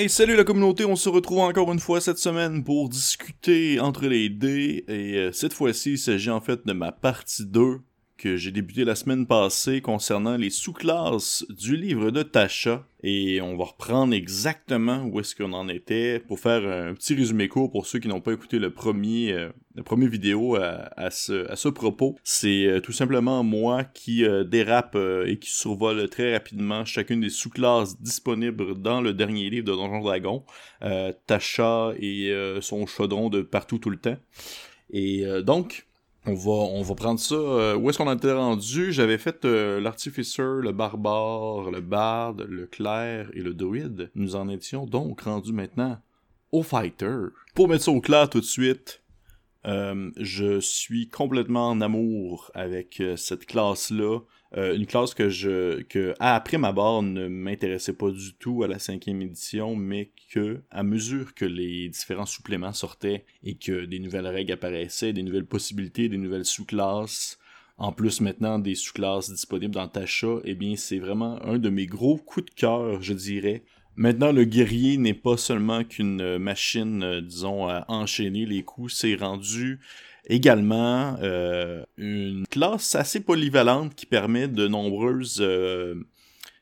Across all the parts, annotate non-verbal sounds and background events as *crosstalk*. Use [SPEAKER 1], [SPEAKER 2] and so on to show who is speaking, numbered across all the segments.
[SPEAKER 1] Hey, salut la communauté, on se retrouve encore une fois cette semaine pour discuter entre les dés. Et euh, cette fois-ci il s'agit en fait de ma partie 2 que j'ai débuté la semaine passée concernant les sous-classes du livre de Tasha. Et on va reprendre exactement où est-ce qu'on en était pour faire un petit résumé court pour ceux qui n'ont pas écouté le premier, euh, le premier vidéo à, ce, à ce propos. C'est euh, tout simplement moi qui euh, dérape et qui survole très rapidement chacune des sous-classes disponibles dans le dernier livre de Donjon Dragon. Tasha et son chaudron de partout tout le temps. Et donc, on va, on va prendre ça. Euh, où est-ce qu'on était rendu? J'avais fait euh, l'artificer, le barbare, le barde, le clair et le druide. Nous en étions donc rendus maintenant au fighter. Pour mettre ça au clair tout de suite, euh, je suis complètement en amour avec cette classe-là. Euh, une classe que je que après ma barre ne m'intéressait pas du tout à la cinquième édition, mais que à mesure que les différents suppléments sortaient et que des nouvelles règles apparaissaient, des nouvelles possibilités, des nouvelles sous-classes, en plus maintenant des sous-classes disponibles dans Tasha, eh bien c'est vraiment un de mes gros coups de cœur, je dirais. Maintenant, le guerrier n'est pas seulement qu'une machine, euh, disons, à enchaîner les coups, c'est rendu Également, euh, une classe assez polyvalente qui permet de nombreuses euh,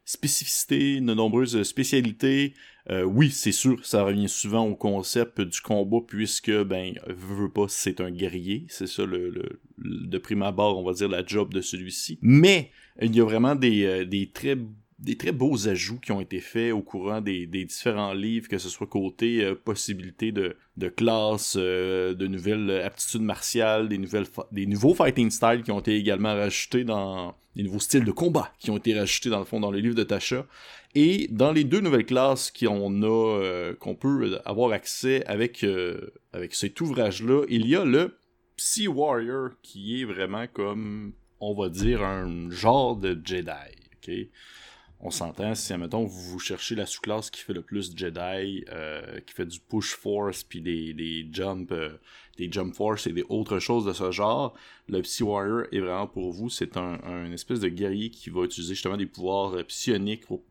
[SPEAKER 1] spécificités, de nombreuses spécialités. Euh, oui, c'est sûr, ça revient souvent au concept du combat puisque, ben, veut pas, c'est un guerrier. C'est ça, le, le, de prime abord, on va dire, la job de celui-ci. Mais, il y a vraiment des, des très des très beaux ajouts qui ont été faits au courant des, différents livres, que ce soit côté euh, possibilité de, de classe, euh, de nouvelles aptitudes martiales, des, nouvelles des nouveaux fighting styles qui ont été également rajoutés dans des nouveaux styles de combat qui ont été rajoutés dans le fond dans les livres de Tasha. Et dans les deux nouvelles classes qu'on a, euh, qu'on peut avoir accès avec, avec cet ouvrage-là, il y a le Psy Warrior qui est vraiment comme, on va dire, un genre de Jedi. ok? On s'entend si, admettons, vous cherchez la sous-classe qui fait le plus Jedi, euh, qui fait du push force, puis des, des jump, euh, des jump force et des autres choses de ce genre, le Psy Warrior est vraiment pour vous. C'est un, espèce de guerrier qui va utiliser justement des pouvoirs euh, psioniques pour,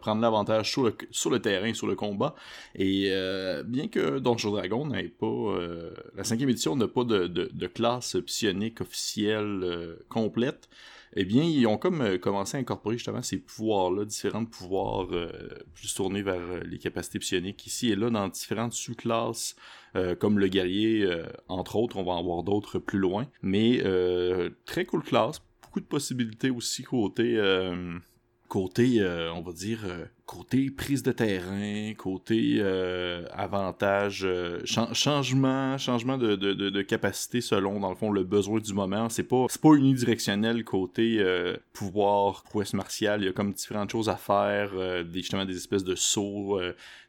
[SPEAKER 1] prendre l'avantage sur le, terrain, sur le combat. Et bien que Donjon Dragon n'ait pas... la cinquième édition n'a pas de, classe psionique officielle complète, eh bien, ils ont comme euh, commencé à incorporer justement ces pouvoirs-là, différents pouvoirs euh, plus tournés vers euh, les capacités psioniques ici et là dans différentes sous-classes, comme le guerrier, entre autres, on va en voir d'autres plus loin. Mais très cool classe, beaucoup de possibilités aussi côté côté, euh, on va dire, euh, côté prise de terrain, côté euh, avantage, changement, changement de, capacité selon, dans le fond, le besoin du moment. C'est pas, pas unidirectionnel côté pouvoir, prouesse martiale. Il y a comme différentes choses à faire, justement des espèces de sauts,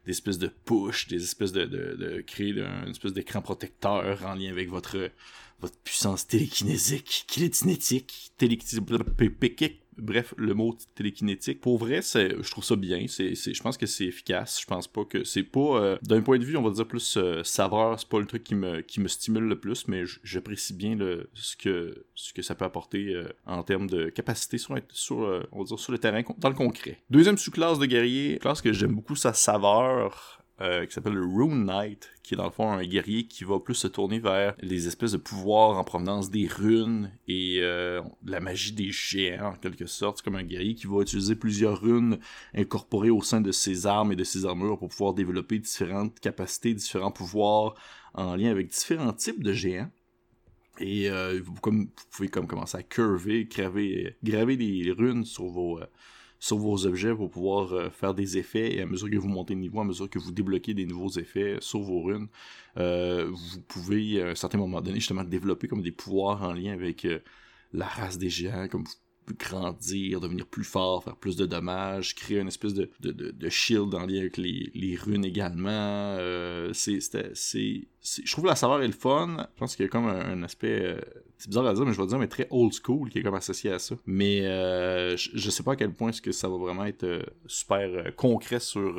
[SPEAKER 1] des espèces de push, des espèces de, de, de créer une espèce d'écran protecteur en lien avec votre votre puissance télékinésique, kinétique, télékinétique, bref, le mot télékinétique. Pour vrai, je trouve ça bien. C'est, je pense que c'est efficace. Je pense pas que c'est pas, euh, d'un point de vue, on va dire plus euh, saveur. C'est pas le truc qui me, qui me stimule le plus, mais j'apprécie bien ce que, ce que ça peut apporter euh, en termes de capacité sur, sur, on va dire, sur le terrain, dans le concret. Deuxième sous-classe de guerrier, classe que j'aime beaucoup sa saveur. Euh, qui s'appelle le Rune Knight, qui est dans le fond un guerrier qui va plus se tourner vers les espèces de pouvoirs en provenance des runes et euh, la magie des géants en quelque sorte. Comme un guerrier qui va utiliser plusieurs runes incorporées au sein de ses armes et de ses armures pour pouvoir développer différentes capacités, différents pouvoirs en lien avec différents types de géants. Et euh, vous, comme, vous pouvez comme commencer à curver, graver, graver des runes sur vos, sur vos objets pour pouvoir euh, faire des effets et à mesure que vous montez de niveau, à mesure que vous débloquez des nouveaux effets sur vos runes, euh, vous pouvez à un certain moment donné justement développer comme des pouvoirs en lien avec euh, la race des géants, comme grandir, devenir plus fort, faire plus de dommages, créer une espèce de, de, de, shield en lien avec les, les runes également. Euh, c'est, je trouve la saveur est le fun. Je pense qu'il y a comme un, aspect, euh, c'est bizarre à dire, mais je vais dire, mais très old school qui est comme associé à ça. Mais euh, je, sais pas à quel point est-ce que ça va vraiment être euh, super concret sur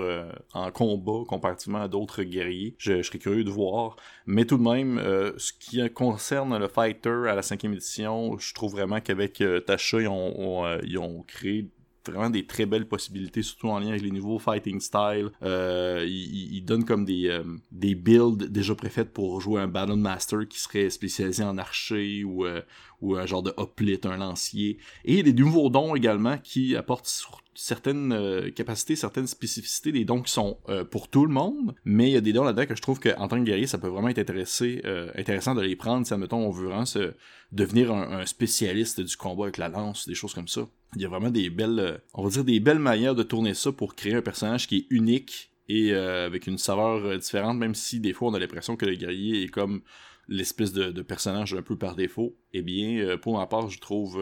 [SPEAKER 1] en combat comparativement à d'autres guerriers. Je, serais curieux de voir. Mais tout de même, ce qui concerne le fighter à la cinquième édition, je trouve vraiment qu'avec Tasha, ils ont, ils ont créé vraiment des très belles possibilités, surtout en lien avec les nouveaux fighting style. Euh, il, donne comme des, euh, des builds déjà préfaites pour jouer un Battle Master qui serait spécialisé en archer ou, euh, ou un genre de hoplite, un lancier. Et des nouveaux dons également qui apportent certaines euh, capacités, certaines spécificités, des dons qui sont pour tout le monde, mais il y a des dons là-dedans que je trouve qu'en tant que guerrier, ça peut vraiment être intéressé, intéressant de les prendre si, admettons, on veut vraiment se, devenir un, spécialiste du combat avec la lance, des choses comme ça. Il y a vraiment des belles, on va dire des belles manières de tourner ça pour créer un personnage qui est unique et avec une saveur différente, même si des fois on a l'impression que le guerrier est comme l'espèce de, de, personnage un peu par défaut. Eh bien, pour ma part, je trouve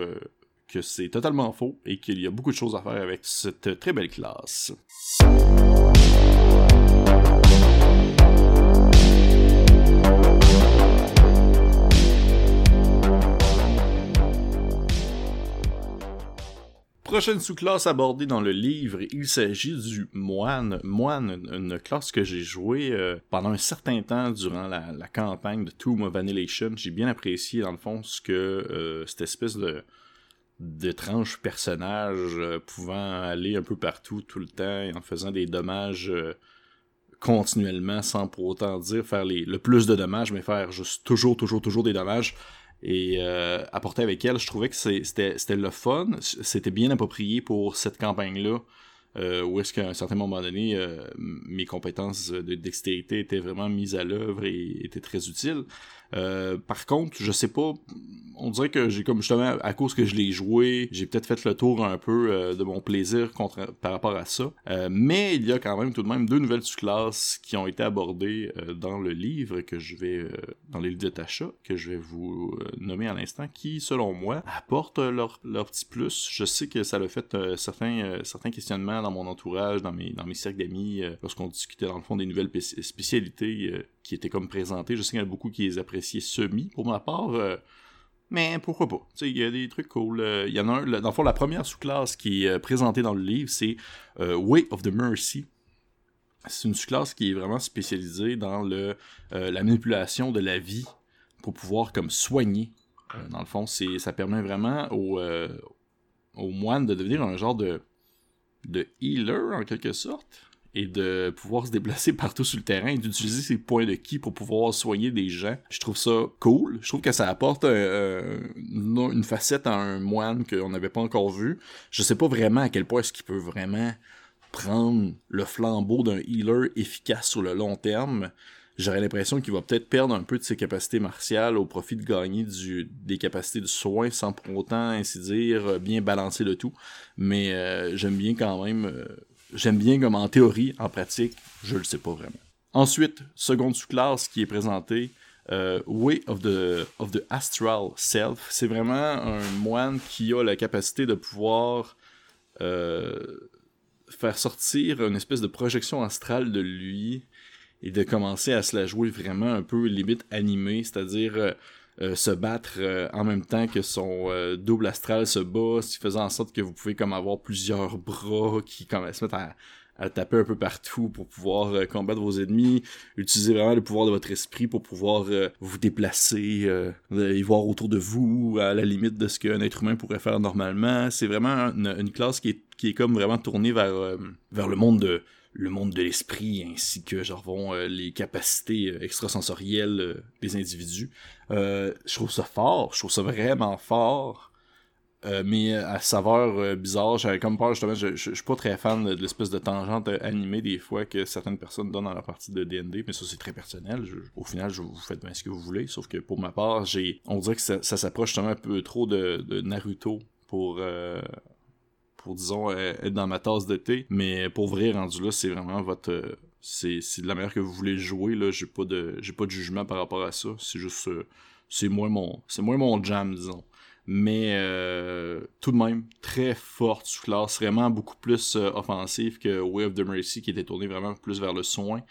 [SPEAKER 1] que c'est totalement faux et qu'il y a beaucoup de choses à faire avec cette très belle classe. Prochaine sous-classe abordée dans le livre, il s'agit du moine. Moine, une classe que j'ai jouée euh, pendant un certain temps durant la, campagne de Tomb of Annihilation. J'ai bien apprécié, dans le fond, ce que euh, cette espèce de, d'étranges personnages euh, pouvant aller un peu partout tout le temps en faisant des dommages euh, continuellement sans pour autant dire faire le plus de dommages mais faire juste toujours toujours toujours des dommages et euh, apporter avec elle je trouvais que c'était, le fun. C'était bien approprié pour cette campagne là où est-ce qu'à un certain moment donné mes compétences de dextérité étaient vraiment mises à l'œuvre et étaient très utiles euh, par contre, je sais pas, on dirait que j'ai comme justement, à cause que je l'ai joué, j'ai peut-être fait le tour un peu euh, de mon plaisir par rapport à ça. Euh, mais il y a quand même tout de même deux nouvelles sous-classes qui ont été abordées dans le livre que je vais, dans les livres de Tacha, que je vais vous nommer à l'instant, qui, selon moi, apportent leur, leur petit plus. Je sais que ça a fait certains, certains questionnements dans mon entourage, dans mes, dans mes cercles d'amis, lorsqu'on discutait dans le fond des nouvelles spécialités qui étaient comme présentées. Je sais qu'il y en a beaucoup qui les appréciaient semi, pour ma part. Euh, mais pourquoi pas? Il y a des trucs cool. Il y en a un, dans le fond, la première sous-classe qui est euh, présentée dans le livre, c'est euh, Way of the Mercy. C'est une sous-classe qui est vraiment spécialisée dans le, la manipulation de la vie pour pouvoir comme soigner. dans le fond, ça permet vraiment aux, aux moines de devenir un genre de, de healer en quelque sorte et de pouvoir se déplacer *laughs* partout sur le terrain et d'utiliser ses points de ki pour pouvoir soigner des gens. Je trouve ça cool. Je trouve que ça apporte une facette à un moine qu'on n'avait pas encore vu. Je sais pas vraiment à quel point est-ce qu'il peut vraiment prendre le flambeau d'un healer efficace sur le long terme. J'aurais l'impression qu'il va peut-être perdre un peu de ses capacités martiales au profit de gagner des capacités de soin sans pour autant, ainsi dire, bien balancer le tout. Mais euh, j'aime bien quand même euh, J'aime bien comme en théorie, en pratique, je le sais pas vraiment. Ensuite, seconde sous-classe qui est présentée, euh, Way of the, of the Astral Self. C'est vraiment un moine qui a la capacité de pouvoir euh, faire sortir une espèce de projection astrale de lui et de commencer à se la jouer vraiment un peu limite animée, c'est-à-dire euh, euh, se battre euh, en même temps que son euh, double astral se bat, ce qui faisait en sorte que vous pouvez comme avoir plusieurs bras qui comme, se mettent à, taper un peu partout pour pouvoir combattre vos ennemis, utiliser vraiment le pouvoir de votre esprit pour pouvoir vous déplacer, y voir autour de vous, à la limite de ce qu'un être humain pourrait faire normalement. C'est vraiment une, classe qui est, qui est comme vraiment tournée vers, vers le monde de, le monde de l'esprit ainsi que genre vont euh, les capacités euh, extrasensorielles euh, des individus. je trouve ça fort, je trouve ça vraiment fort. mais à saveur bizarre, j'avais comme peur justement, je, je, suis pas très fan de, l'espèce de tangente animée des fois que certaines personnes donnent dans la partie de D&D, mais ça c'est très personnel. au final, vous faites bien ce que vous voulez, sauf que pour ma part, j'ai, on dirait que ça, s'approche justement un peu trop de Naruto pour pour, disons, euh, être dans ma tasse de thé. Mais pour vrai, rendu là, c'est vraiment votre... Euh, c'est, de la manière que vous voulez jouer, là. J'ai pas de, pas de jugement par rapport à ça. C'est juste... Euh, c'est moins mon... Moins mon jam, disons. Mais tout de même, très forte sous classe, vraiment beaucoup plus offensive que Way of the Mercy qui était tourné vraiment plus vers le soin.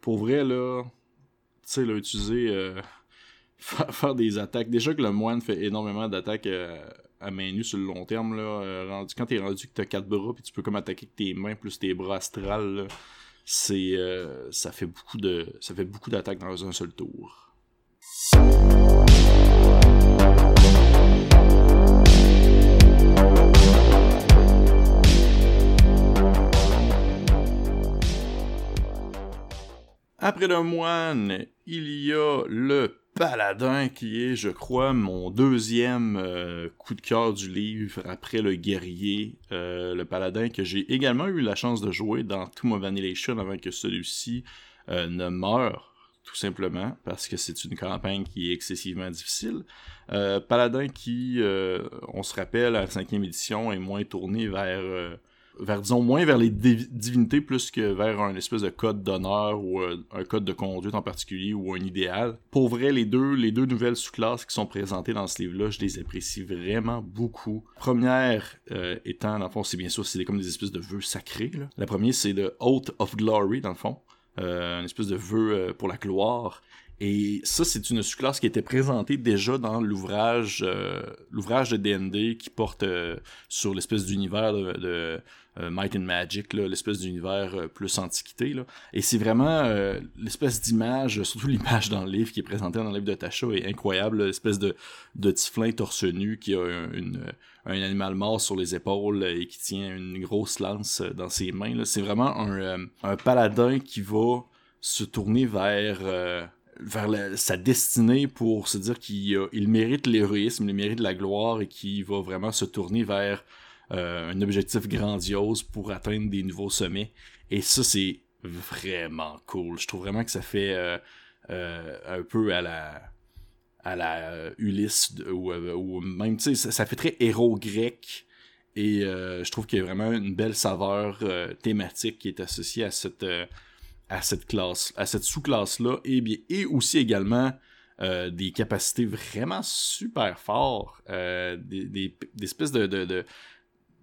[SPEAKER 1] pour vrai, là, tu sais, là, utiliser, *laughs* faire, des attaques. Déjà que le moine fait énormément d'attaques à main nue sur le long terme, là, euh, rendu, quand t'es rendu que t'as quatre bras, puis tu peux comme attaquer avec tes mains plus tes bras astrales, c'est, euh, ça fait beaucoup de, ça fait beaucoup d'attaques dans un seul tour. Après le moine, il y a le paladin qui est, je crois, mon deuxième euh, coup de cœur du livre après le guerrier. Euh, le paladin que j'ai également eu la chance de jouer dans tout mon Vanillation avant que celui-ci euh, ne meure, tout simplement, parce que c'est une campagne qui est excessivement difficile. paladin qui, on se rappelle, à la cinquième édition, est moins tourné vers vers disons moins vers les divinités plus que vers un espèce de code d'honneur ou euh, un code de conduite en particulier ou un idéal. Pour vrai, les deux, les deux nouvelles sous-classes qui sont présentées dans ce livre-là, je les apprécie vraiment beaucoup. Première euh, étant, dans le fond, c'est bien sûr, c'est comme des espèces de vœux sacrés. La première, c'est le Oath of Glory, dans le fond. Euh, une espèce de vœu pour la gloire. Et ça, c'est une sous-classe qui était présentée déjà dans l'ouvrage l'ouvrage de D&D qui porte sur l'espèce d'univers de, euh, Might and Magic, l'espèce d'univers euh, plus antiquité. Là. Et c'est vraiment euh, l'espèce d'image, surtout *laughs* l'image dans le livre qui est présentée dans le livre de Tasha est incroyable, l'espèce de, de tiflin torse nu qui a une, un animal mort sur les épaules et qui tient une grosse lance dans ses mains. C'est vraiment un, un paladin qui va se tourner vers vers sa destinée pour se dire qu'il il mérite l'héroïsme, il mérite la gloire et qui va vraiment se tourner vers euh, un objectif grandiose pour atteindre des nouveaux sommets. Et ça, c'est vraiment cool. Je trouve vraiment que ça fait euh, euh, un peu à la à la Ulysse ou, même tu sais ça, fait très héros grec et je trouve qu'il y a vraiment une belle saveur thématique qui est associée à cette à cette classe à cette sous-classe là et bien et aussi également des capacités vraiment super fortes, des, des, espèces de, de,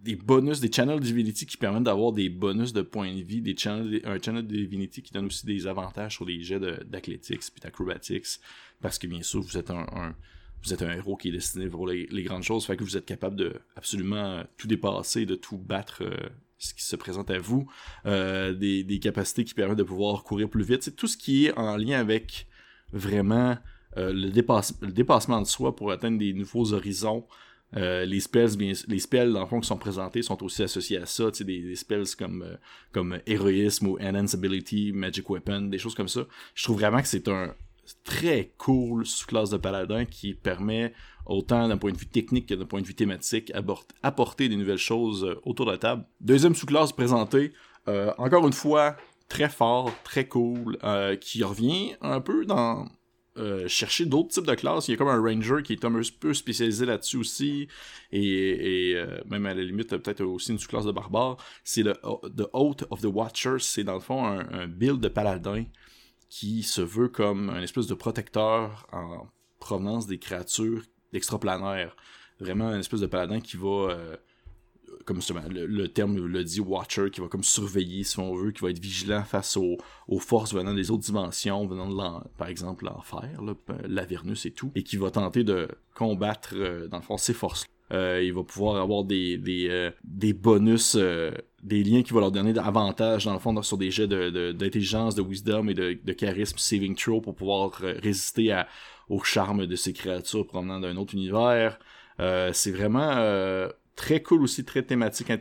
[SPEAKER 1] des bonus, des channels Divinity qui permettent d'avoir des bonus de points de vie, des channels, un channel Divinity qui donne aussi des avantages sur les jets d'athlétiques puis d'acrobatics, parce que bien sûr, vous êtes un, vous êtes un héros qui est destiné pour les, grandes choses, fait que vous êtes capable de absolument tout dépasser, de tout battre euh, ce qui se présente à vous, euh, des, des, capacités qui permettent de pouvoir courir plus vite, c'est tout ce qui est en lien avec vraiment euh, le, le dépassement de soi pour atteindre des nouveaux horizons, euh, les spells, bien, les spells dans le fond qui sont présentés sont aussi associés à ça, des, spells comme comme héroïsme ou enhance ability, magic weapon, des choses comme ça. Je trouve vraiment que c'est un très cool sous-classe de paladin qui permet autant d'un point de vue technique que d'un point de vue thématique apporter des nouvelles choses euh, autour de la table. Deuxième sous-classe présentée, encore une fois très fort, très cool, qui revient un peu dans euh, chercher d'autres types de classes. Il y a comme un ranger qui est un peu spécialisé là-dessus aussi, et, euh, même à la limite peut-être aussi une sous-classe de barbare. C'est le The Oath of the Watchers, c'est dans le fond un, build de paladin qui se veut comme un espèce de protecteur en provenance des créatures extraplanaires. Vraiment un espèce de paladin qui va euh, comme le, terme le dit, Watcher, qui va comme surveiller, si on veut, qui va être vigilant face aux, forces venant des autres dimensions, venant de, par exemple, l'enfer, l'Avernus et tout, et qui va tenter de combattre, euh, dans le fond, ces forces euh, il va pouvoir avoir des, des, des bonus, des liens qui vont leur donner davantage, dans le fond, sur des jets d'intelligence, de, de, wisdom et de, de charisme saving throw pour pouvoir résister à, au charme de ces créatures provenant d'un autre univers. c'est vraiment Très cool aussi, très thématique,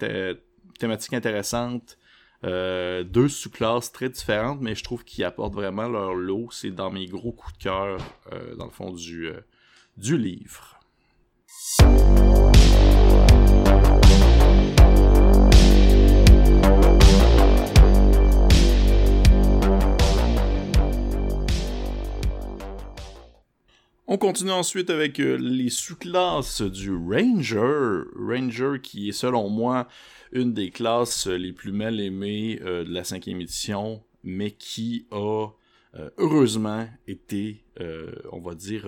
[SPEAKER 1] intéressante. Euh, deux sous-classes très différentes, mais je trouve qu'ils apportent vraiment leur lot. C'est dans mes gros coups de cœur, euh, dans le fond, du, euh, du livre. On continue ensuite avec euh, les sous-classes du Ranger. Ranger qui est selon moi une des classes les plus mal aimées euh, de la cinquième édition, mais qui a euh, heureusement été, on va dire,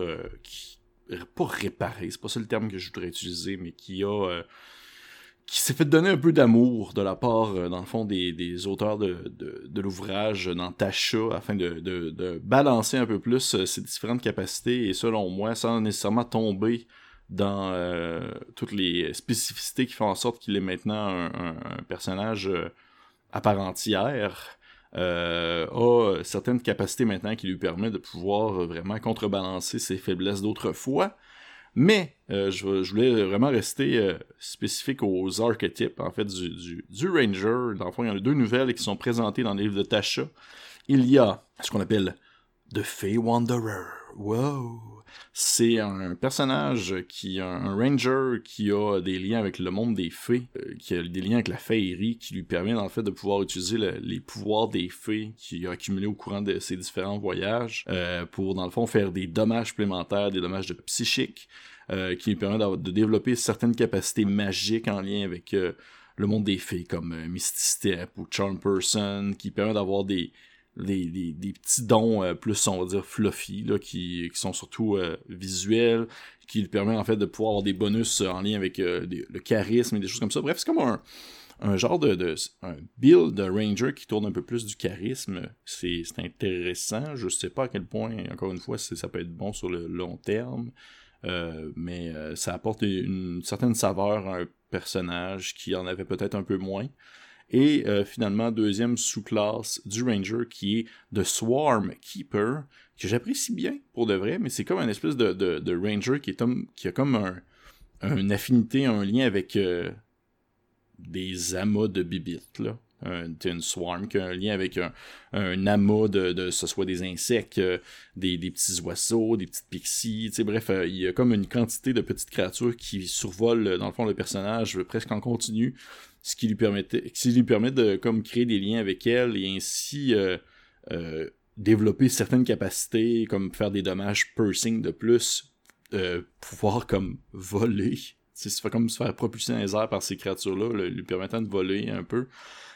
[SPEAKER 1] pas réparé, c'est pas ça le terme que je voudrais utiliser, mais qui a qui s'est fait donner un peu d'amour de la part, euh, dans le fond, des, des auteurs de, de, l'ouvrage dans afin de, de, balancer un peu plus euh, ces différentes capacités, et selon moi, sans nécessairement tomber dans euh, toutes les spécificités qui font en sorte qu'il est maintenant un, un, personnage à part entière, a certaines capacités maintenant qui lui permettent de pouvoir vraiment contrebalancer ses faiblesses d'autrefois, mais euh, je, voulais vraiment rester euh, spécifique aux archétypes en fait du, du, Ranger. Dans le fond, il y en a deux nouvelles qui sont présentées dans le livre de Tasha, il y a ce qu'on appelle The Fey Wanderer. Wow! C'est un personnage qui un ranger qui a des liens avec le monde des fées, euh, qui a des liens avec la féerie, qui lui permet dans le fait de pouvoir utiliser les pouvoirs des fées qu'il a accumulés au courant de ses différents voyages euh, pour dans le fond faire des dommages supplémentaires, des dommages de psychiques, euh, qui lui permet de développer certaines capacités magiques en lien avec le monde des fées comme Misty Step ou Charm Person, qui permet d'avoir des des, petits dons euh, plus, on va dire, fluffy, là, qui, sont surtout euh, visuels, qui lui permet en fait de pouvoir avoir des bonus euh, en lien avec le charisme et des choses comme ça. Bref, c'est comme un, un genre de, build de Ranger qui tourne un peu plus du charisme. C'est intéressant. Je sais pas à quel point, encore une fois, ça peut être bon sur le long terme. mais ça apporte une certaine saveur à un personnage qui en avait peut-être un peu moins. Et euh, finalement, deuxième sous-classe du Ranger qui est The Swarm Keeper, que j'apprécie bien pour de vrai, mais c'est comme un espèce de, de, Ranger qui, est qui a comme un, une affinité, un lien avec euh, des amas de bibites, là. Un, une swarm qui a un lien avec un, un amas de, de ce soit des insectes, euh, des, des, petits oiseaux, des petites pixies, bref, il y a comme une quantité de petites créatures qui survolent dans le fond le personnage presque en continu ce qui lui qui lui permet de comme créer des liens avec elle et ainsi euh, euh, développer certaines capacités, comme faire des dommages pursing de plus, euh, pouvoir comme voler. C'est comme se faire propulser dans les airs par ces créatures-là, lui permettant de voler un peu.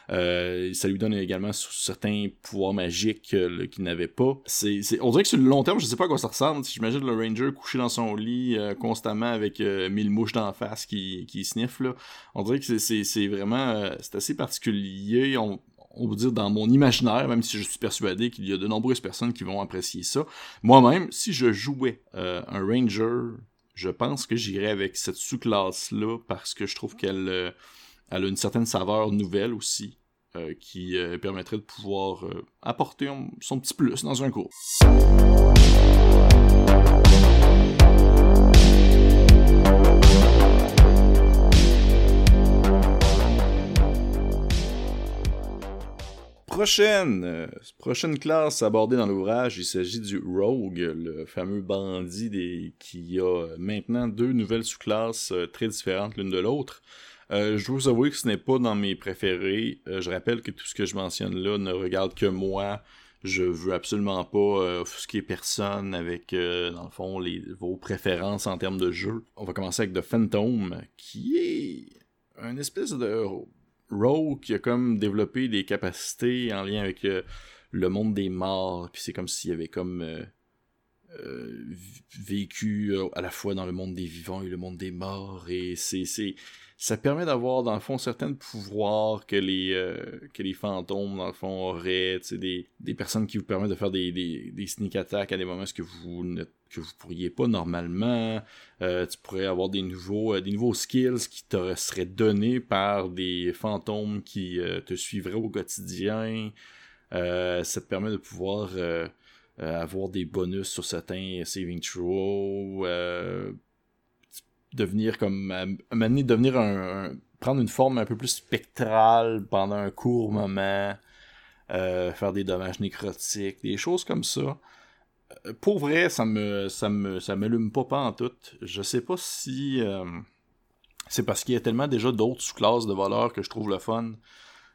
[SPEAKER 1] Euh, ça lui donne également certains pouvoirs magiques euh, qu'il n'avait pas. C'est, on dirait que sur le long terme, je sais pas à quoi ça ressemble. J'imagine le Ranger couché dans son lit euh, constamment avec mille mouches d'en face qui, qui sniffent. On dirait que c'est, vraiment c'est assez particulier. On, on va dire dans mon imaginaire, même si je suis persuadé qu'il y a de nombreuses personnes qui vont apprécier ça. Moi-même, si je jouais un Ranger, je pense que j'irais avec cette sous-classe-là parce que je trouve qu'elle elle a une certaine saveur nouvelle aussi, euh, qui euh, permettrait de pouvoir euh, apporter son petit plus dans un cours. Prochaine, prochaine classe abordée dans l'ouvrage, il s'agit du Rogue, le fameux bandit qui a maintenant deux nouvelles sous-classes très différentes l'une de l'autre. Euh, je dois vous avouer que ce n'est pas dans mes préférés. Euh, je rappelle que tout ce que je mentionne là ne regarde que moi. Je veux absolument pas euh, offusquer personne avec, dans le fond, vos préférences en termes de jeu. On va commencer avec The Phantom, qui est un espèce de rogue qui a comme développé des capacités en lien avec le monde des morts. Puis c'est comme s'il y avait comme vécu à la fois dans le monde des vivants et le monde des morts. Et c'est ça permet d'avoir dans le fond certains pouvoirs que les euh, que les fantômes dans le fond auraient, des, des personnes qui vous permettent de faire des, des, des sneak attacks à des moments que vous ne que vous pourriez pas normalement. Euh, tu pourrais avoir des nouveaux euh, des nouveaux skills qui te seraient donnés par des fantômes qui te suivraient au quotidien. ça te permet de pouvoir avoir des bonus sur certains saving throws devenir comme à, devenir un, prendre une forme un peu plus spectrale pendant un court moment, euh, faire des dommages nécrotiques, des choses comme ça. Euh, pour vrai, ça me ça me ça m'allume pas pas en tout. Je sais pas si euh, c'est parce qu'il y a tellement déjà d'autres sous-classes de voleurs que je trouve le fun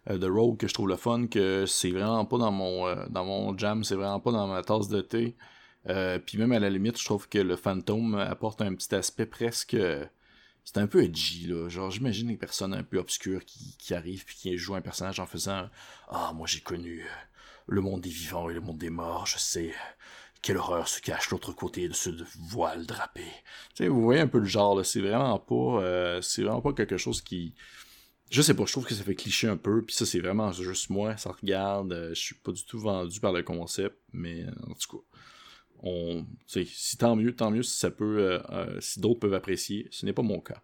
[SPEAKER 1] de rogue que je trouve le fun que c'est vraiment pas dans mon dans mon jam, c'est vraiment pas dans ma tasse de thé. Euh, puis même à la limite, je trouve que le fantôme apporte un petit aspect presque. C'est un peu edgy, là. Genre, j'imagine une personne un peu obscure qui, qui arrive puis qui joue un personnage en faisant Ah, moi j'ai connu euh, le monde des vivants et le monde des morts, je sais quelle horreur se cache l'autre côté de ce voile drapé. Tu sais, vous voyez un peu le genre, là. C'est vraiment pas. Euh, c'est vraiment pas quelque chose qui. Je sais pas, je trouve que ça fait cliché un peu, puis ça c'est vraiment juste moi, ça regarde, je suis pas du tout vendu par le concept, mais en tout cas, on, si tant mieux, tant mieux si ça peut, euh, euh, si d'autres peuvent apprécier. Ce n'est pas mon cas.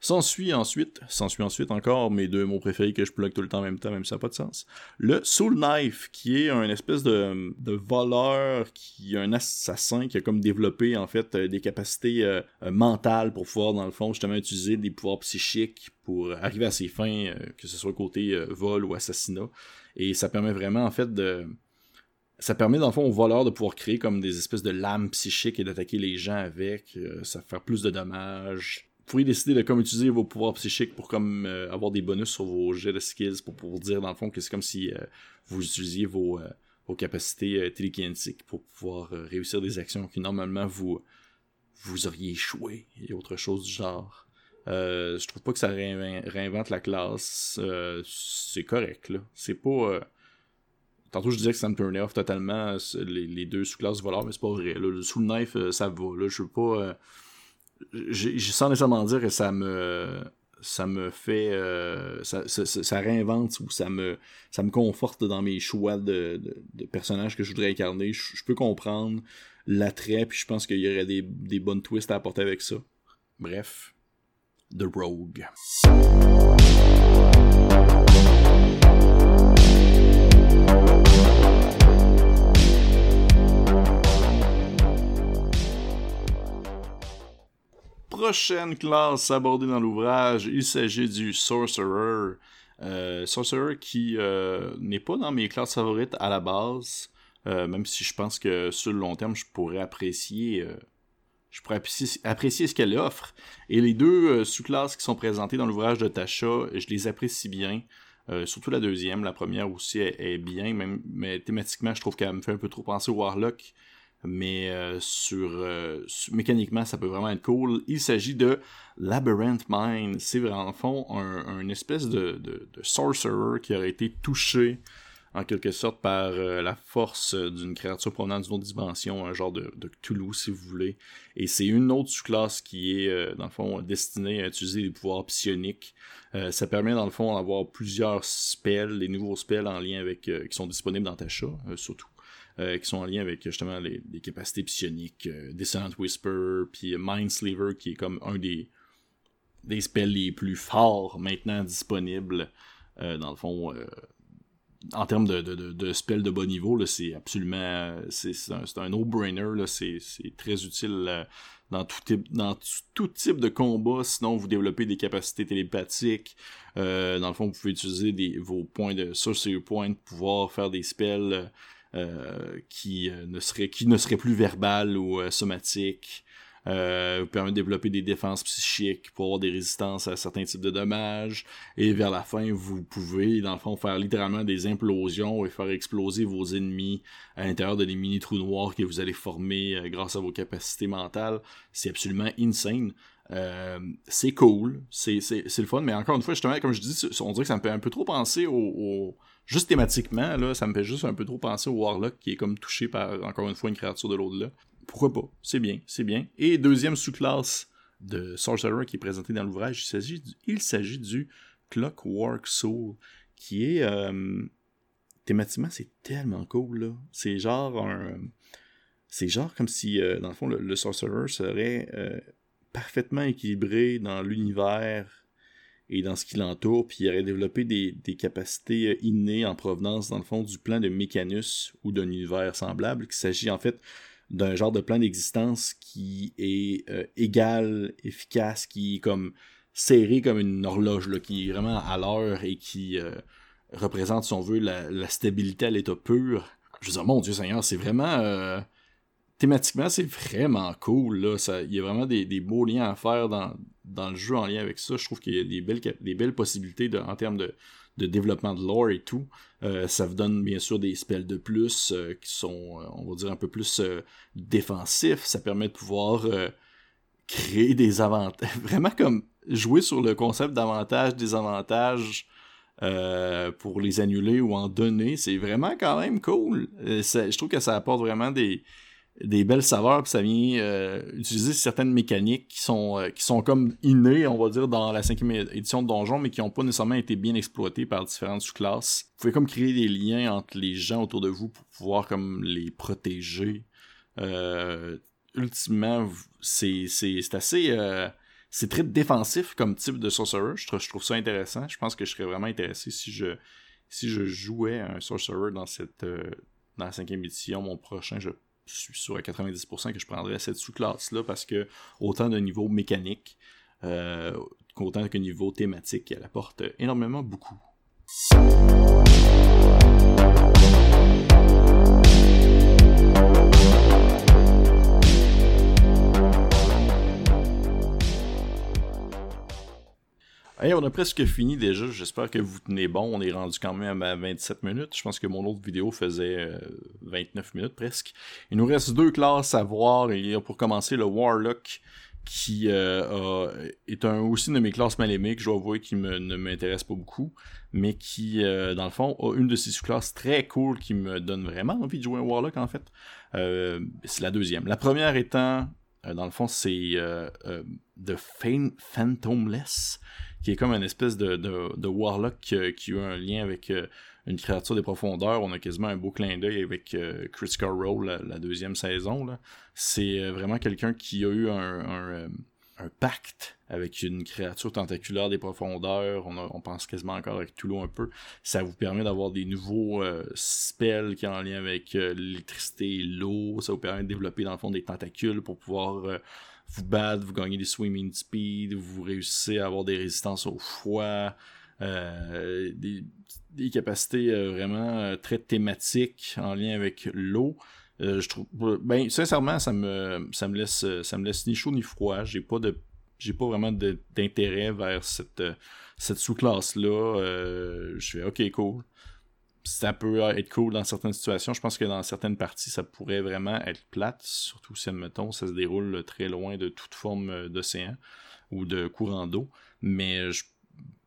[SPEAKER 1] S'ensuit ensuite, s'ensuit ensuite encore mes deux mots préférés que je plug tout le temps en même temps, même si ça n'a pas de sens. Le Soul Knife, qui est un espèce de, voleur, qui est un assassin qui a comme développé en fait euh, des capacités mentales pour pouvoir dans le fond justement utiliser des pouvoirs psychiques pour arriver à ses fins, que ce soit côté vol ou assassinat. Et ça permet vraiment en fait de ça permet dans le fond aux voleurs de pouvoir créer comme des espèces de lames psychiques et d'attaquer les gens avec. Euh, ça fait plus de dommages. Vous pourriez décider de comme utiliser vos pouvoirs psychiques pour comme euh, avoir des bonus sur vos jets de skills pour, pour dire dans le fond que c'est comme si euh, vous utilisiez vos, vos capacités télékinétiques pour pouvoir réussir des actions qui normalement vous vous auriez échoué et autre chose du genre. je trouve pas que ça réinvente la classe. c'est correct là. C'est pas Tantôt, je disais que ça me turnait off totalement les, deux sous-classes voleurs, mais c'est pas vrai. Sous le knife, euh, ça va. Là, je veux pas. Euh, j'ai sans nécessairement dire que ça me ça me fait euh, ça, ça, réinvente ou ça me ça me conforte dans mes choix de, personnages que je voudrais incarner je, peux comprendre l'attrait puis je pense qu'il y aurait des, des bonnes twists à apporter avec ça bref The Rogue prochaine classe abordée dans l'ouvrage, il s'agit du Sorcerer. Euh, Sorcerer qui euh, n'est pas dans mes classes favorites à la base, euh, même si je pense que sur le long terme, je pourrais apprécier, je pourrais apprécier, ce qu'elle offre. Et les deux sous-classes qui sont présentées dans l'ouvrage de Tasha, je les apprécie bien. surtout la deuxième, la première aussi est, bien, mais thématiquement, je trouve qu'elle me fait un peu trop penser au Warlock mais euh, euh, sur, mécaniquement, ça peut vraiment être cool. Il s'agit de Labyrinth Mine. C'est vraiment, en fond, un, espèce de, sorcerer qui aurait été touché en quelque sorte par euh, la force d'une créature provenant d'une autre dimension, un genre de, de Cthulhu si vous voulez. Et c'est une autre sous-classe qui est dans le fond destinée à utiliser des pouvoirs psioniques. ça permet dans le fond d'avoir plusieurs spells, des nouveaux spells en lien avec qui sont disponibles dans ta chat, surtout. Euh, qui sont en lien avec justement les, capacités psioniques, euh, Dissonant Whisper, puis Mindsleever qui est comme un des, des spells les plus forts maintenant disponibles. Euh, dans le fond, en termes de, spells de bas niveau, c'est absolument. C'est un, un no-brainer. C'est très utile dans tout type dans tout type de combat sinon vous développez des capacités télépathiques dans le fond vous pouvez utiliser vos points de sorcery point pour pouvoir faire des spells euh, qui, euh, ne serait, qui ne serait plus verbal ou euh, somatique. vous permet de développer des défenses psychiques pour avoir des résistances à certains types de dommages. Et vers la fin, vous pouvez, dans le fond, faire littéralement des implosions et faire exploser vos ennemis à l'intérieur de des mini trous noirs que vous allez former grâce à vos capacités mentales. C'est absolument insane. c'est cool, c'est le fun, mais encore une fois, justement, comme je dis, on dirait que ça me fait un peu trop penser au juste thématiquement, là, ça me fait juste un peu trop penser au Warlock qui est comme touché par, encore une fois, une créature de l'au-delà. Pourquoi pas? C'est bien, c'est bien. Et deuxième sous-classe de Sorcerer qui est présenté dans l'ouvrage, il s'agit du, il s'agit du Clockwork Soul, qui est... Euh, thématiquement, c'est tellement cool, là. C'est genre un... C'est genre comme si, euh, dans le fond, le, Sorcerer serait euh, parfaitement équilibré dans l'univers et dans ce qui l'entoure, puis il aurait développé des, capacités euh, innées en provenance, dans le fond, du plan de Mécanus ou d'un univers semblable, qu'il s'agit en fait d'un genre de plan d'existence qui est euh, égal, efficace, qui est comme serré comme une horloge, là, qui est vraiment à l'heure et qui euh, représente, si on veut, la, stabilité à l'état pur. Je veux dire, mon Dieu Seigneur, c'est vraiment thématiquement, c'est vraiment cool. Là. il y a vraiment des, beaux liens à faire dans, le jeu en lien avec ça. Je trouve qu'il y a des belles, des belles possibilités en termes de, développement de lore et tout. Euh, ça vous donne bien sûr des spells de plus euh, qui sont, euh, on va dire, un peu plus défensifs. Ça permet de pouvoir créer des avantages. *laughs* Vraiment comme jouer sur le concept d'avantages, désavantages. pour les annuler ou en donner, c'est vraiment quand même cool. je trouve que ça apporte vraiment des, des belles saveurs, puis ça vient euh, utiliser certaines mécaniques qui sont euh, qui sont comme innées, on va dire, dans la cinquième édition de Donjon, mais qui n'ont pas nécessairement été bien exploitées par différentes sous-classes. Vous pouvez comme créer des liens entre les gens autour de vous pour pouvoir comme les protéger. Euh, ultimement, c'est assez c'est très défensif comme type de sorcerer. Je trouve, ça intéressant. Je pense que je serais vraiment intéressé si je si je jouais un sorcerer dans cette dans la cinquième édition. Mon prochain, je je suis sûr à 90% que je prendrais cette sous-classe-là parce que autant de niveau mécanique euh, qu'autant que niveau thématique, elle apporte énormément beaucoup. On a presque fini déjà. J'espère que vous tenez bon. On est rendu quand même à 27 minutes. Je pense que mon autre vidéo faisait 29 minutes presque. Il nous reste deux classes à voir. Il y a pour commencer le Warlock qui euh, est un, aussi une de mes classes mal aimées, que je dois avouer qui ne m'intéresse pas beaucoup, mais qui, euh, dans le fond, a une de ces sous-classes très cool qui me donne vraiment envie de jouer un Warlock, en fait. Euh, c'est la deuxième. La première étant, dans le fond, c'est The Phantomless, qui est comme une espèce de, Warlock qui a un lien avec une créature des profondeurs. On a quasiment un beau clin d'œil avec euh, Chris Carroll, la, deuxième saison. C'est euh, vraiment quelqu'un qui a eu un, euh, pacte avec une créature tentaculaire des profondeurs. On, pense quasiment encore avec Toulouse un peu. Ça vous permet d'avoir des nouveaux spells qui sont en lien avec l'électricité et l'eau. Ça vous permet de développer dans le fond des tentacules pour pouvoir vous battre, vous gagner des swimming speed, vous réussissez à avoir des résistances au foie. Euh, des, capacités euh, vraiment euh, très thématiques en lien avec l'eau. je trouve ben sincèrement ça me ça me laisse ça me laisse ni chaud ni froid j'ai pas de j'ai pas vraiment d'intérêt vers cette cette sous-classe là je fais ok cool ça peut être cool dans certaines situations. Je pense que dans certaines parties, ça pourrait vraiment être plate, surtout si, admettons, ça se déroule très loin de toute forme d'océan ou de courant d'eau. Mais je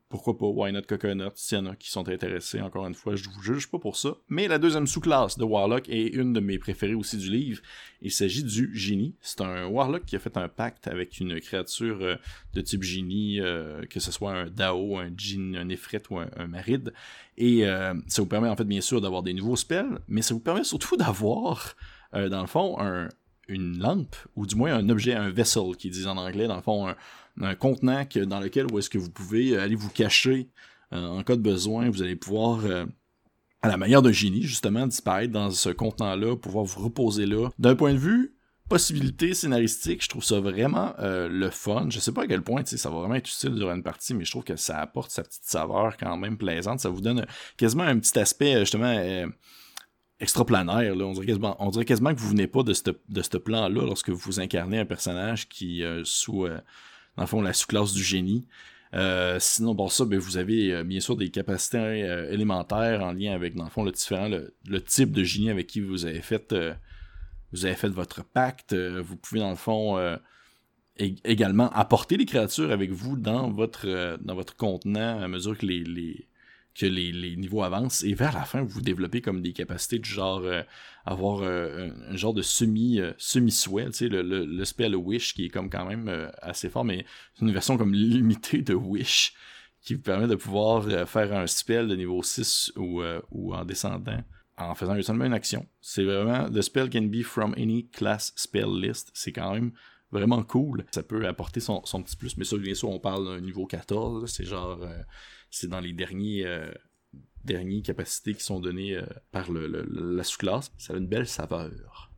[SPEAKER 1] pourquoi pas Why Not Coconut, s'il y en a qui sont intéressés, encore une fois, je vous juge pas pour ça. Mais la deuxième sous-classe de Warlock est une de mes préférées aussi du livre. Il s'agit du génie. C'est un Warlock qui a fait un pacte avec une créature euh, de type génie, euh, que ce soit un Dao, un Jin, un Ifrit ou un, Marid. Et euh, ça vous permet en fait bien sûr d'avoir des nouveaux spells, mais ça vous permet surtout *laughs* d'avoir, dans le fond, un, une lampe, ou du moins un objet, un vessel, qui disent en anglais, dans le fond, un, contenant dans lequel est-ce que vous pouvez euh, aller vous cacher euh, en cas de besoin. Vous allez pouvoir euh, à la manière d'un génie, justement, disparaître dans ce contenant-là, pouvoir vous reposer là. D'un point de vue possibilité scénaristique, je trouve ça vraiment le fun. Je sais pas à quel point ça va vraiment être utile durant une partie, mais je trouve que ça apporte sa petite saveur quand même plaisante. Ça vous donne quasiment un petit aspect, justement, extraplanaire. Là. On, dirait quasiment, on que vous venez pas de ce plan-là lorsque vous incarnez un personnage qui, sous dans le fond, la sous-classe du génie. Euh, sinon, bon, ça, ben, vous avez euh, bien sûr des capacités euh, élémentaires en lien avec, dans le fond, le type de génie avec qui vous avez fait, vous avez fait votre pacte. vous pouvez, dans le fond, également apporter des créatures avec vous dans votre, dans votre contenant à mesure que les, que les, niveaux avancent et vers la fin vous développez comme des capacités du genre euh, avoir euh, un, genre de semi euh, semi tu sais le, le, spell wish qui est comme quand même assez fort mais une version comme limitée de wish qui vous permet de pouvoir faire un spell de niveau 6 ou, ou en descendant en faisant seulement une action. C'est vraiment the spell can be from any class spell list. C'est quand même vraiment cool. Ça peut apporter son, son petit plus. Mais ça bien sûr on parle d'un niveau 14 c'est genre c'est dans les derniers, euh, dernières capacités qui sont données euh, par le, la sous-classe. Ça a une belle saveur.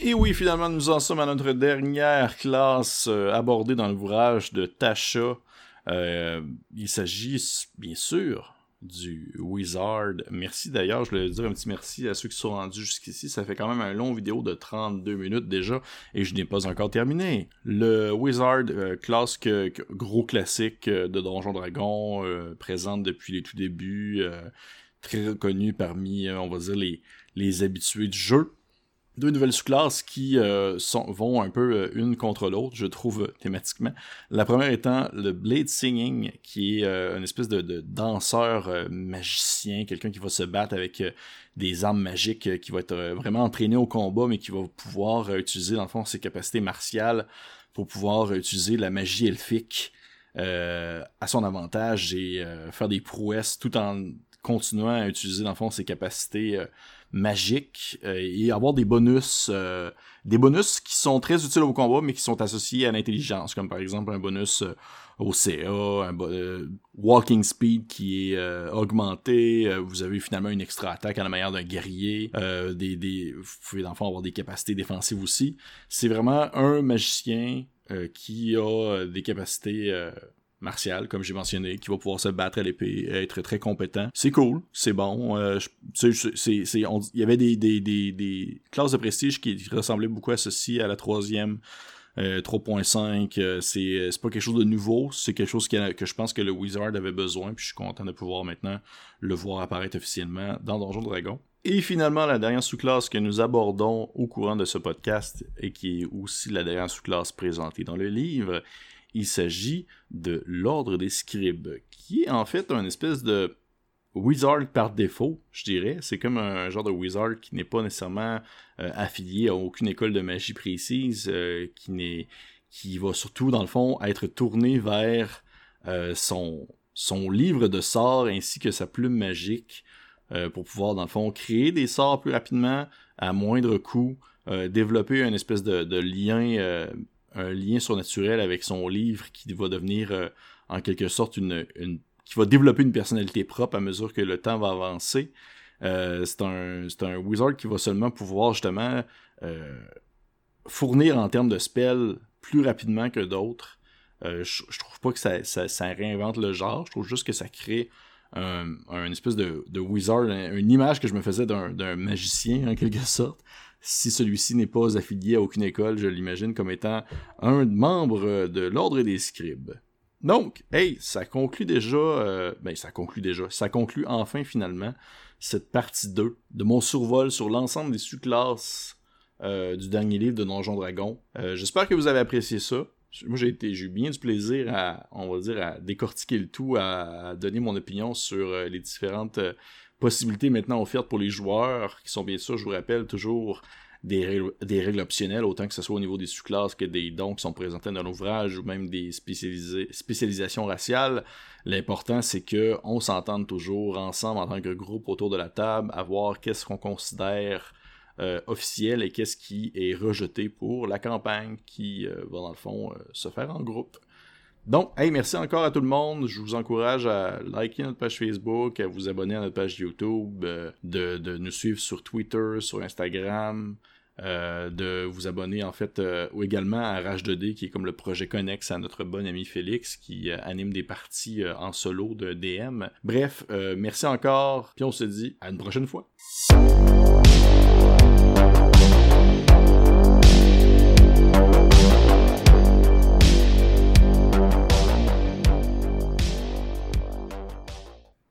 [SPEAKER 1] Et oui, finalement, nous en sommes à notre dernière classe euh, abordée dans l'ouvrage de Tasha. il s'agit, bien sûr, du Wizard. Merci d'ailleurs, je voulais dire un petit merci à ceux qui sont rendus jusqu'ici. Ça fait quand même un long vidéo de 32 minutes déjà et je n'ai pas encore terminé. Le Wizard, euh, classe gros classique euh, de Donjon Dragon, euh, présente depuis les tout débuts, très reconnu parmi, on va dire, les, les habitués du jeu deux nouvelles sous-classes qui euh, sont, vont un peu euh, une contre l'autre, je trouve, euh, thématiquement. La première étant le Blade Singing, qui est une espèce de, danseur magicien, quelqu'un qui va se battre avec des armes magiques, qui va être vraiment entraîné au combat, mais qui va pouvoir utiliser, dans le fond, ses capacités martiales pour pouvoir utiliser la magie elfique à son avantage et faire des prouesses tout en continuant à utiliser, dans le fond, ses capacités magique euh, et avoir des bonus euh, des bonus qui sont très utiles au combat mais qui sont associés à l'intelligence comme par exemple un bonus euh, au CA, un walking speed qui est augmenté, vous avez finalement une extra attaque à la manière d'un guerrier, des, des, vous pouvez dans avoir des capacités défensives aussi. C'est vraiment un magicien qui a des capacités martial, comme j'ai mentionné, qui va pouvoir se battre à l'épée, être très compétent. C'est cool, c'est bon. Euh, il y avait des, classes de prestige qui ressemblaient beaucoup à ceci, à la troisième. 3.5, euh, euh, c'est, c'est pas quelque chose de nouveau, c'est quelque chose que, que je pense que le Wizard avait besoin, puis je suis content de pouvoir maintenant le voir apparaître officiellement dans Donjon Dragon. Et finalement, la dernière sous-classe que nous abordons au courant de ce podcast et qui est aussi la dernière sous-classe présentée dans le livre, il s'agit de l'ordre des scribes, qui est en fait un espèce de wizard par défaut, je dirais. C'est comme un genre de wizard qui n'est pas nécessairement euh, affilié à aucune école de magie précise, euh, qui n'est qui va surtout, dans le fond, être tourné vers euh, son, livre de sorts ainsi que sa plume magique pour pouvoir, dans le fond, créer des sorts plus rapidement, à moindre coût, développer une espèce de lien un lien surnaturel avec son livre qui va devenir euh, en quelque sorte une, qui va développer une personnalité propre à mesure que le temps va avancer. Euh, c'est un, un wizard qui va seulement pouvoir justement euh, fournir en termes de spells plus rapidement que d'autres. je, trouve pas que ça, ça, réinvente le genre, je trouve juste que ça crée un, espèce de, de wizard, une image que je me faisais d'un magicien en quelque sorte si celui-ci n'est pas affilié à aucune école, je l'imagine comme étant un membre de l'ordre des scribes. Donc, hey, ça conclut déjà, euh, ben ça conclut déjà, ça conclut enfin finalement cette partie 2 de mon survol sur l'ensemble des sous-classes euh, du dernier livre de Donjon Dragon. Euh, j'espère que vous avez apprécié ça. Moi, j'ai eu bien du plaisir à, on va dire, à décortiquer le tout, à, donner mon opinion sur les différentes possibilités maintenant offertes pour les joueurs, qui sont bien sûr, je vous rappelle, toujours des règles, optionnelles, autant que ce soit au niveau des sous-classes que des dons qui sont présentés dans l'ouvrage ou même des spécialisations raciales. L'important, c'est que on s'entende toujours ensemble en tant que groupe autour de la table, à voir qu'est-ce qu'on considère euh, officiel et qu'est-ce qui est rejeté pour la campagne qui euh, va dans le fond euh, se faire en groupe. Donc, hey, merci encore à tout le monde. Je vous encourage à liker notre page Facebook, à vous abonner à notre page YouTube, euh, de, nous suivre sur Twitter, sur Instagram, euh, de vous abonner en fait euh, ou également à Rage2D qui est comme le projet connexe à notre bon ami Félix qui anime des parties en solo de DM. Bref, merci encore, puis on se dit à une prochaine fois.